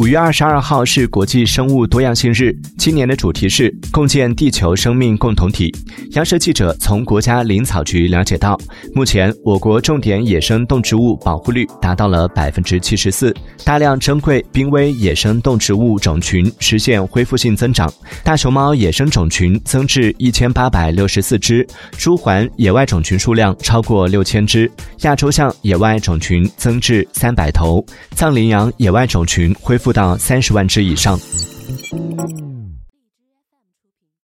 五月二十二号是国际生物多样性日，今年的主题是共建地球生命共同体。央视记者从国家林草局了解到，目前我国重点野生动植物保护率达到了百分之七十四，大量珍贵濒危野生动植物种群实现恢复性增长。大熊猫野生种群增至一千八百六十四只，朱鹮野外种群数量超过六千只，亚洲象野外种群增至三百头，藏羚羊野外种群恢复。到三十万只以上。